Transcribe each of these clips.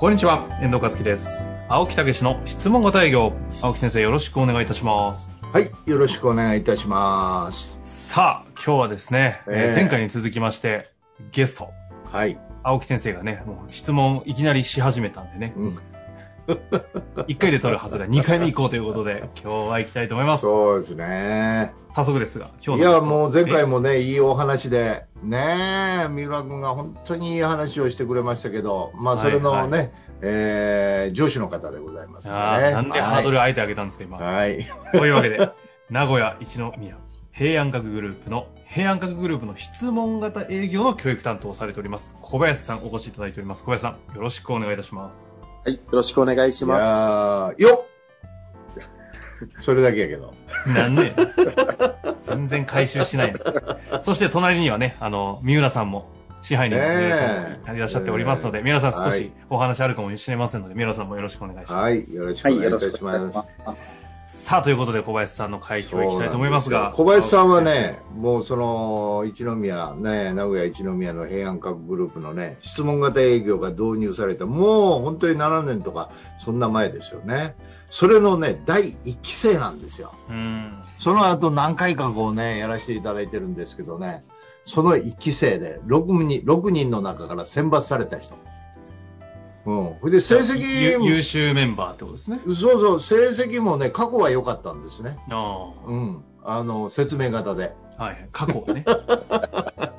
こんにちは、遠藤和樹です。青木武の質問型営業。青木先生、よろしくお願いいたします。はい、よろしくお願いいたします。さあ、今日はですね、えーええ前回に続きまして、ゲスト、はい。青木先生がね、もう質問いきなりし始めたんでね、うん、1回で取るはずが2回目行こうということで、今日は行きたいと思います。そうですね。早速ですが、今い日のゲストや、もう前回もね、いいお話で、ねえ、三浦君が本当にいい話をしてくれましたけど、まあ、それのね、はいえー上司の方でございますえね。なんでハードルは上げてあげたんですか、今。い。はい。というわけで、名古屋一宮平安閣グループの、平安閣グループの質問型営業の教育担当をされております、小林さんお越しいただいております。小林さん、よろしくお願いいたします。はい、よろしくお願いしいます。やーよっ それだけやけど。なんで全然回収しないんです。そして隣にはね、あの、三浦さんも、支配人の三浦さんもいらっしゃっておりますので、三浦さん少しはいお話あるかもしれませんので、三浦さんもよろしくお願いします。はい。よろしくはい、お願いします。さあ、ということで小林さんの回答いきたいと思いますが。小林さんはね、もうその一宮、ね、名古屋一宮の平安閣グループのね、質問型営業が導入された、もう本当に7年とか、そんな前ですよね。それのね、第1期生なんですよ。うん。その後何回かこうね、やらせていただいてるんですけどね、その1期生で6人 ,6 人の中から選抜された人。うん。それで成績優秀メンバーってことですね。そうそう、成績もね、過去は良かったんですね。あうん。あの、説明型で。あ。はい。過去はね。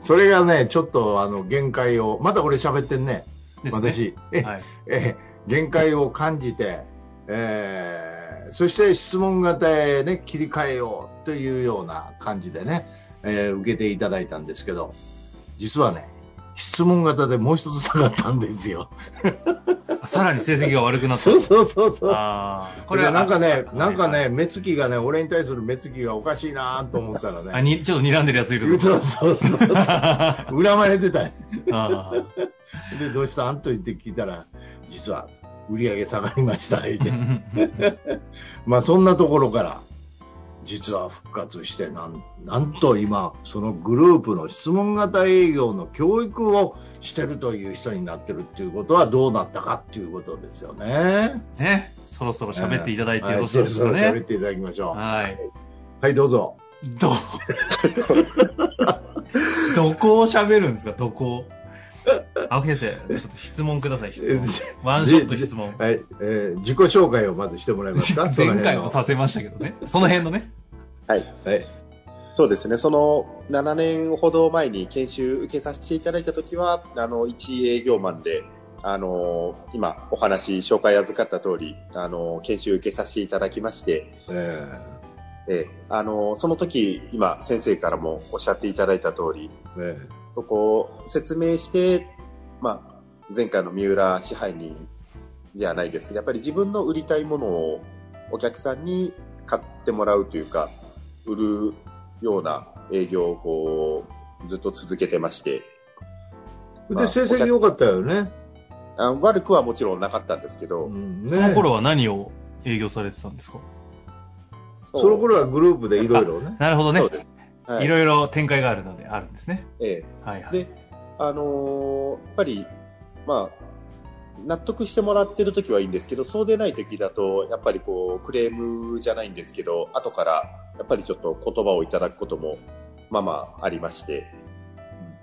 それがね、ちょっとあの限界を、まだ俺喋ってんね、ね。私、えはい。え限界を感じて、えーそして質問型へ、ね、切り替えようというような感じでね、えー受けていただいたんですけど、実はね、質問型でもう一つ下がったんですよ。さらに成績が悪くなった。そうそうそうそう。ああ。これなんかね、なんか。ね、目つきがね、俺に対する目つきがおかしいなと思ったらあ、ね、に、ちょっと睨んでるやついるぞ。そうそうそう、恨まれてた。あで、どうしたん？と言って聞いたら、実は売り上げ下がりました、言うてーまあそんなところから、実は復活して、なん、なんと今、そのグループの質問型営業の教育をしてるという人になってるっていうことはどうなったかっていうことですよね。ね。そろそろ喋っていただいてよろしいはいですかね。そろそろ喋っていただきましょう。はい。はい、どうぞ。ど、どこを喋るんですか？どこ？を青木先生、ちょっと質問ください、質問。ワンショット質問。はい、えー自己紹介をまずしてもらえますか？前回もそのさせましたけどね。その辺のね。はい。はい。そうですね、その7年ほど前に研修受けさせていただいたときは、あの、一営業マンで、あの、今お話、紹介預かった通り、あの、研修受けさせていただきまして、ええあの、その時、今先生からもおっしゃっていただいた通り、ーえそこを説明して、まあ、前回の三浦支配人じゃないですけど、やっぱり自分の売りたいものをお客さんに買ってもらうというか、売るような営業をこう、ずっと続けてまして、ーまあで、成績良かったよね。あ悪くはもちろんなかったんですけど、うんねその頃は何を営業されてたんですか？その頃はグループでいろいろね。なるほどね。はいいろいろ展開があるので、あるんですね。えはいはい。であのーやっぱり、まあ、納得してもらってる時はいいんですけど、そうでない時だと、やっぱりこう、クレームじゃないんですけど、後から、やっぱりちょっと言葉をいただくことも、まあまあ、ありまして、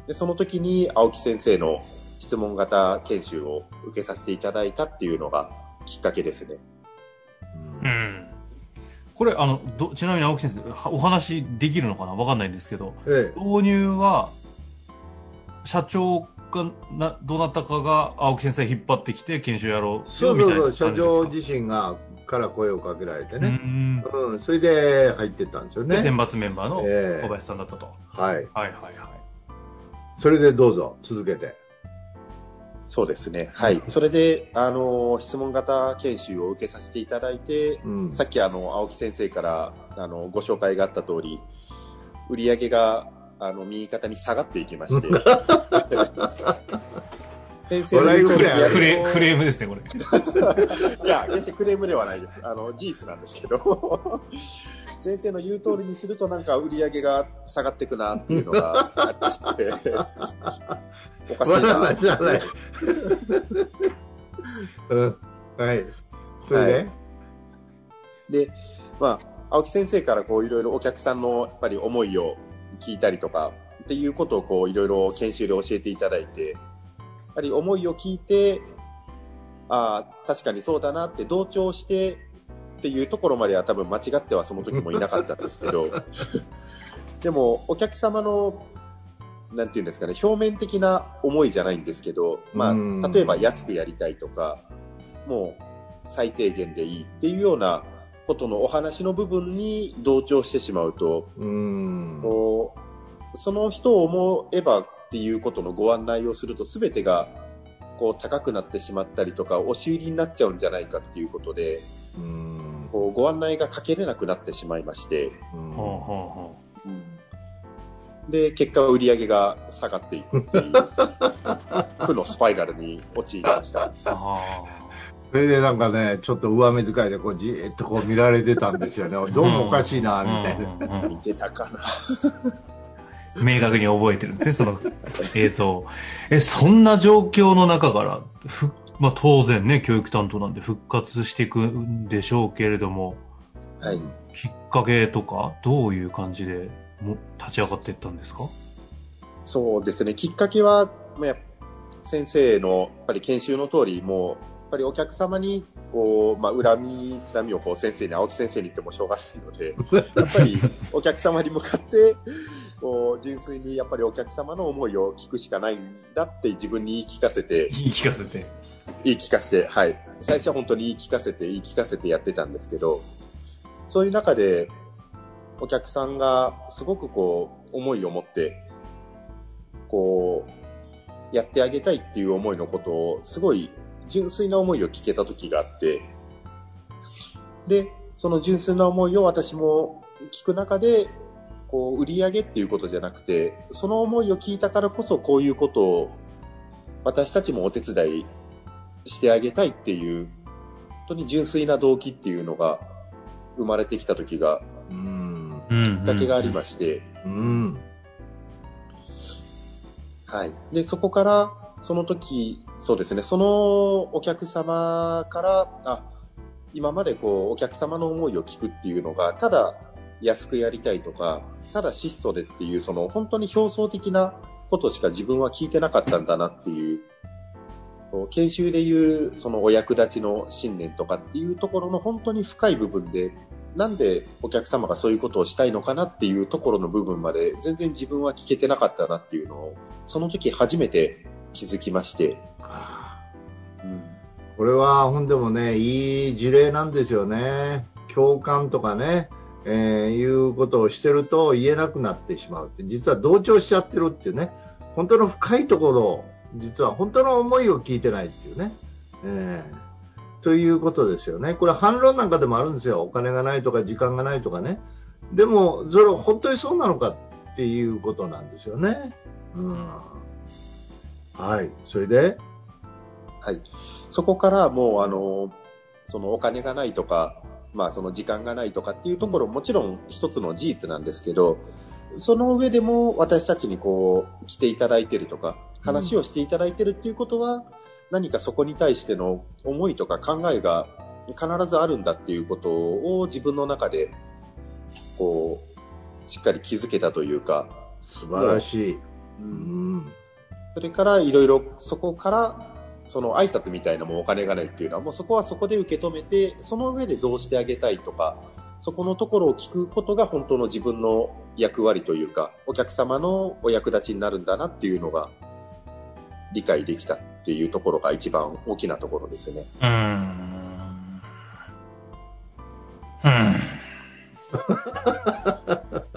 で、その時に青木先生の質問型研修を受けさせていただいたっていうのがきっかけですね。うん。これ、あの、ど、ちなみに青木先生、はお話できるのかな？わかんないんですけど、ええ導入は、社長が、な、どうなったかが青木先生引っ張ってきて研修やろうよみたいなそうそうそう、社感じですか長自身が、から声をかけられてうね。ん。うん、それで入ってったんですよで、ね。選抜メンバーのええ小林さんだったと。はい。はいはいはい。それでどうぞ、続けて。そうですね。はい。それで、あの、質問型研修を受けさせていただいて、うんさっきあの、青木先生から、あの、ご紹介があった通り、売り上げが、あの、右肩に下がっていきまして。先生の言う通りやるクレクレームですね、これ。いや、決してクレームではないです。あの、事実なんですけど。先生の言う通りにするとなんか売り上げが下がっていくなっていうのがありまして。おかしいなま。じゃない。うん。はい。それで、はいで、まあ、青木先生からこういろいろお客さんのやっぱり思いを聞いたりとかっていうことをこういろいろ研修で教えていただいて、やはり思いを聞いて、ああ、確かにそうだなって同調してっていうところまでは多分間違ってはその時もいなかったんですけど、でもお客様のなんていうんですかね、表面的な思いじゃないんですけど、まうん。あ、例えば安くやりたいとか、もう最低限でいいっていうようなことのお話の部分に同調してしまうと、うん。こうその人を思えばっていうことのご案内をすると全てがこう高くなってしまったりとか押し売りになっちゃうんじゃないかっていうことでうん。こうご案内がかけれなくなってしまいまして、で結果は売り上げが下がっていくっていう負のスパイラルに陥りました。それでなんかね、ちょっと上目遣いでこうじーっとこう見られてたんですよね。どうもおかしいな、あ。みたいな。見てたかな明確に覚えてるんですね、その映像。え、そんな状況の中から、ふ、まあ当然ね、教育担当なんで復活していくんでしょうけれども、はい。きっかけとか、どういう感じでも立ち上がっていったんですか？そうですね。きっかけは、まあやっぱ先生のやっぱり研修の通り、もう、ぱりお客様に、こう、まあ、恨み、つらみをこう先生に、青木先生に言ってもしょうがないので、やっぱりお客様に向かって、こう、純粋にやっぱりお客様の思いを聞くしかないんだって自分に言い聞かせて、言い聞かせて。言い聞かせて、はい。最初は本当に言い聞かせて、言い聞かせてやってたんですけど、そういう中で、お客さんがすごくこう、思いを持って、こう、やってあげたいっていう思いのことを、すごい純粋な思いを聞けた時があって、で、その純粋な思いを私も聞く中で、こう、売り上げっていうことじゃなくて、その思いを聞いたからこそこういうことを私たちもお手伝いしてあげたいっていう、本当に純粋な動機っていうのが生まれてきた時が、うん。きっかけがありまして、うん。はい。で、そこから、その時、そうですね、そのお客様から、あ、今までこう、お客様の思いを聞くっていうのが、ただ安くやりたいとか、ただ質素でっていう、その本当に表層的なことしか自分は聞いてなかったんだなっていう、研修でいう、そのお役立ちの信念とかっていうところの本当に深い部分で、なんでお客様がそういうことをしたいのかなっていうところの部分まで全然自分は聞けてなかったなっていうのを、その時初めて気づきまして、これはほんでもね、いい事例なんですよね。共感とかね、えーいうことをしてると言えなくなってしまう、実は同調しちゃってるっていうね、本当の深いところを、実は本当の思いを聞いてないっていうね。えーということですよね。これ反論なんかでもあるんですよ。お金がないとか時間がないとかね。でも、それ本当にそうなのかっていうことなんですよね。うん。はい。それで、はい。そこからもう、あの、そのお金がないとか、まあその時間がないとかっていうところもちろん一つの事実なんですけど、その上でも私たちにこう来ていただいてるとか、話をしていただいてるっていうことは、何かそこに対しての思いとか考えが必ずあるんだっていうことを自分の中で、こう、しっかり気づけたというか、素晴らしい。うん。それからいろいろそこからその挨拶みたいなもんお金がないっていうのはもうそこはそこで受け止めてその上でどうしてあげたいとかそこのところを聞くことが本当の自分の役割というかお客様のお役立ちになるんだなっていうのが理解できたっていうところが一番大きなところですね。うーん。うん。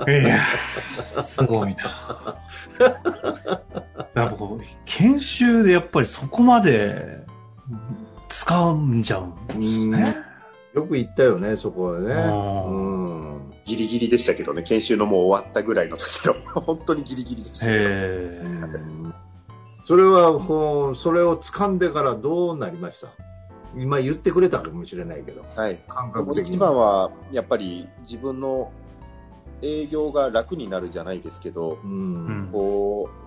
いや、すごいな。ここう、研修でやっぱりそこまで使うんじゃうんですね。よく言ったよね、そこはね。うん。ギリギリでしたけどね、研修のもう終わったぐらいの時の、本当にギリギリでした。それはこう、それを掴んでからどうなりました？今言ってくれたかもしれないけど、はい。感覚的に。一番は、やっぱり自分の営業が楽になるじゃないですけど、う。うんん。こう、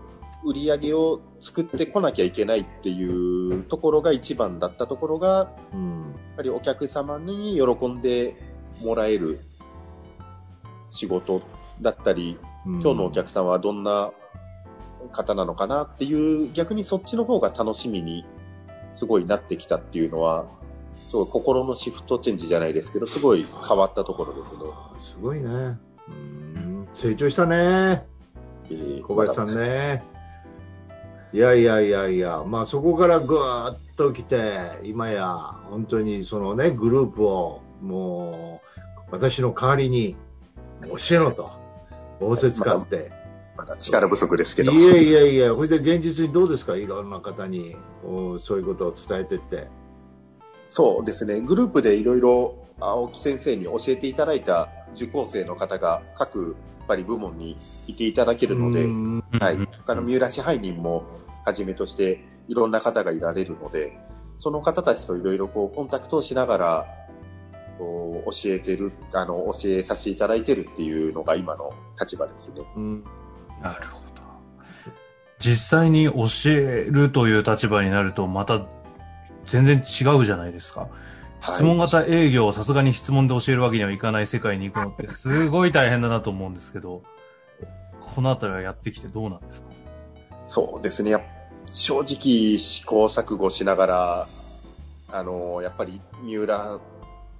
売り上げを作ってこなきゃいけないっていうところが一番だったところが、やうん。っぱりお客様に喜んでもらえる仕事だったり、今日のお客さんはどんな方なのかなっていう、逆にそっちの方が楽しみにすごいなってきたっていうのは、すごい心のシフトチェンジじゃないですけど、すごい変わったところですね。すごいね。うん。成長したね。えー小林さんね。いやいやいやいや、まあそこからぐーっと来て、今や本当にそのね、グループをもう私の代わりに教えろと、仰せ使って。まだ力不足ですけど。いやいやいや、これで現実にどうですか？いろんな方にそういうことを伝えてって。そうですね。グループでいろいろ青木先生に教えていただいた受講生の方が各やっぱり部門にいていただけるので、うんはいうん。他の三浦支配人もはじめとしていろんな方がいられるので、その方たちといろいろこうコンタクトをしながら、教えてる、あの、教えさせていただいてるっていうのが今の立場ですね。うんなるほど。実際に教えるという立場になると、また全然違うじゃないですか。はい質問型営業をさすがに質問で教えるわけにはいかない世界に行くのってすごい大変だなと思うんですけど、このあたりはやってきてどうなんですか？そうですね。やっ正直試行錯誤しながら、あの、やっぱり三浦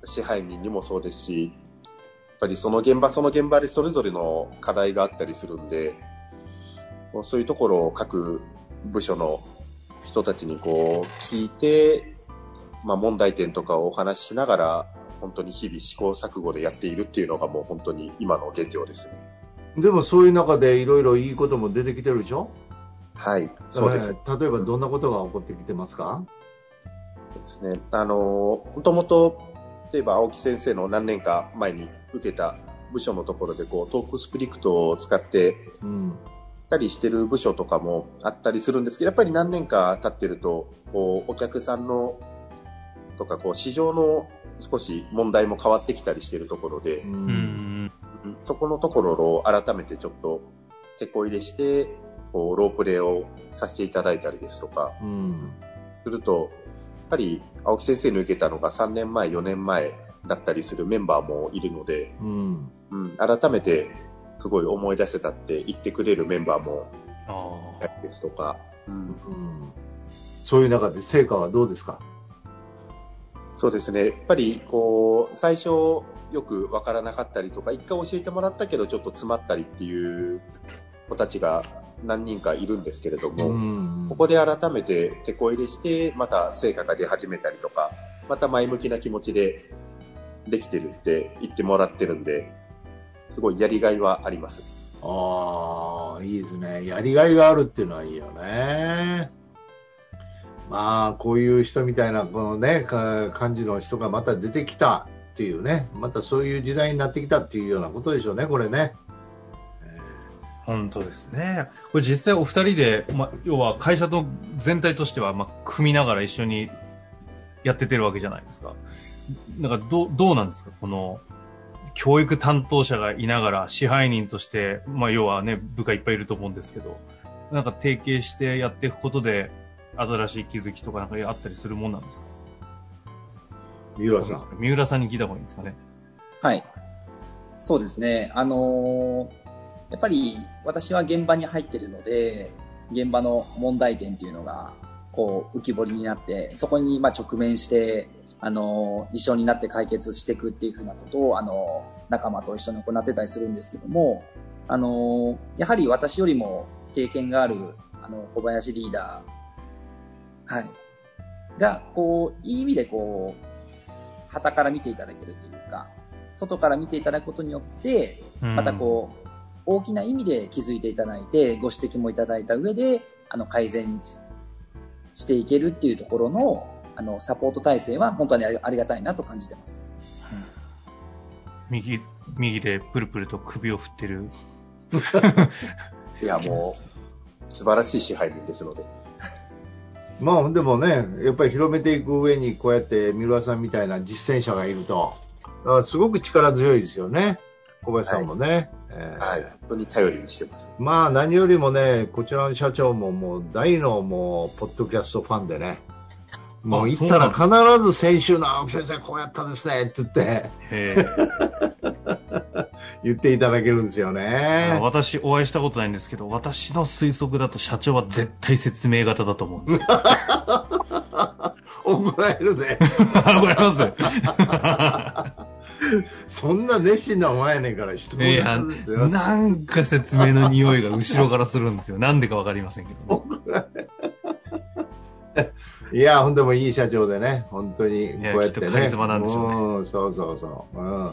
支配人にもそうですし、やっぱりその現場その現場でそれぞれの課題があったりするんで、そういうところを各部署の人たちにこう聞いて、まあ問題点とかをお話ししながら、本当に日々試行錯誤でやっているっていうのがもう本当に今の現状ですね。でもそういう中でいろいろいいことも出てきてるでしょ？はい、そうです。えー例えばどんなことが起こってきてますか？ですね。あの、もともと、例えば青木先生の何年か前に受けた部署のところで、こう、トークスクリプトを使ってうん。たりしてる部署とかもあったりするんですけど、やっぱり何年か経ってると、こう、お客さんの、とか、こう、市場の少し問題も変わってきたりしてるところでう、。うんん。そこのところを改めてちょっと、手こ入れして、こう、ロープレイをさせていただいたりですとか、うん。すると、やっぱり青木先生に受けたのが3年前、4年前だったりするメンバーもいるので、うん。うん、改めてすごい思い出せたって言ってくれるメンバーもあいたりですとか、うん、うんそういう中で成果はどうですか？そうですね。やっぱりこう、最初よくわからなかったりとか、一回教えてもらったけどちょっと詰まったりっていう子たちが何人かいるんですけれども、んここで改めて手こ入れして、また成果が出始めたりとか、また前向きな気持ちでできてるって言ってもらってるんで、すごいやりがいはあります。ああ、いいですね。やりがいがあるっていうのはいいよね。まあ、こういう人みたいな、このね、か感じの人がまた出てきたっていうね、またそういう時代になってきたっていうようなことでしょうね、これね。本当ですね。これ実際お二人で、ま、要は会社と全体としては、ま、組みながら一緒にやっててるわけじゃないですか。なんかどう、どうなんですか？この、教育担当者がいながら支配人として、まあ、要はね、部下いっぱいいると思うんですけど、なんか提携してやっていくことで、新しい気づきとかなんかあったりするもんなんですか？三浦さん。三浦さんに聞いた方がいいんですかね。はい。そうですね。あのーやっぱり私は現場に入ってるので、現場の問題点っていうのが、こう、浮き彫りになって、そこにまあ直面して、あのー一緒になって解決していくっていうふうなことを、あのー仲間と一緒に行ってたりするんですけども、あのーやはり私よりも経験がある、あの、小林リーダー、はい。が、こう、いい意味でこう、旗から見ていただけるというか、外から見ていただくことによって、またこう、大きな意味で気づいていただいて、ご指摘もいただいた上で、あの、改善していけるっていうところの、あの、サポート体制は本当にありがたいなと感じてます。右、右でプルプルと首を振ってる。いや、もう、素晴らしい支配人ですので。まあ、でもね、やっぱり広めていく上に、こうやって三浦さんみたいな実践者がいると、すごく力強いですよね。小林さんもね。はいえー、はい、本当に頼りにしてます。まあ、何よりもね、こちらの社長ももう大のもう、ポッドキャストファンでね、もう行ったら必ず先週の青木先生こうやったですねって言って、言っていただけるんですよね。私お会いしたことないんですけど、私の推測だと社長は絶対説明型だと思うんですよ。怒られるで。怒られます。そんな熱心なお前やねんから質問いや、なんか説明の匂いが後ろからするんですよ。なんでかわかりませんけど、ね。いや、ほんでもいい社長でね、本当にこうやってね。カリスマなんでしょうね。うん、そうそうそう。うん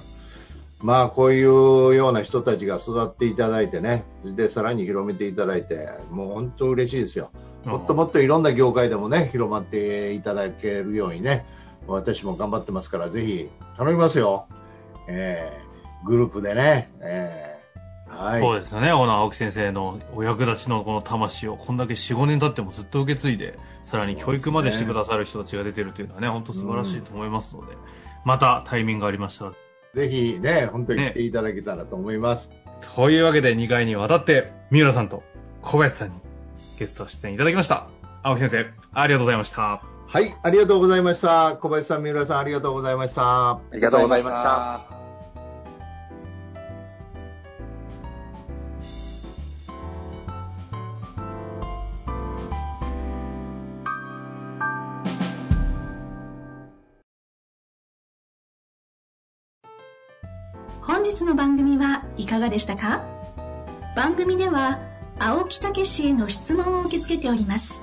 まあ、こういうような人たちが育っていただいてね、で、さらに広めていただいて、もう本当嬉しいですよ。もっともっといろんな業界でもね、広まっていただけるようにね、私も頑張ってますから、ぜひ頼みますよ。えー、グループでね、えーはい、そうですよね、オーナー青木先生のお役立ちのこの魂をこんだけ4、5年経ってもずっと受け継いで、さらに教育までしてくださる人たちが出てるというのはね、本当素晴らしいと思いますので、またタイミングがありましたら。ぜひね、本当に来ていただけたらと思います。ね、というわけで2回にわたって、三浦さんと小林さんにゲスト出演いただきました。青木先生、ありがとうございました。はい、ありがとうございました。小林さん、三浦さん、ありがとうございました。ありがとうございました。本日の番組はいかがでしたか？番組では青木武氏への質問を受け付けております。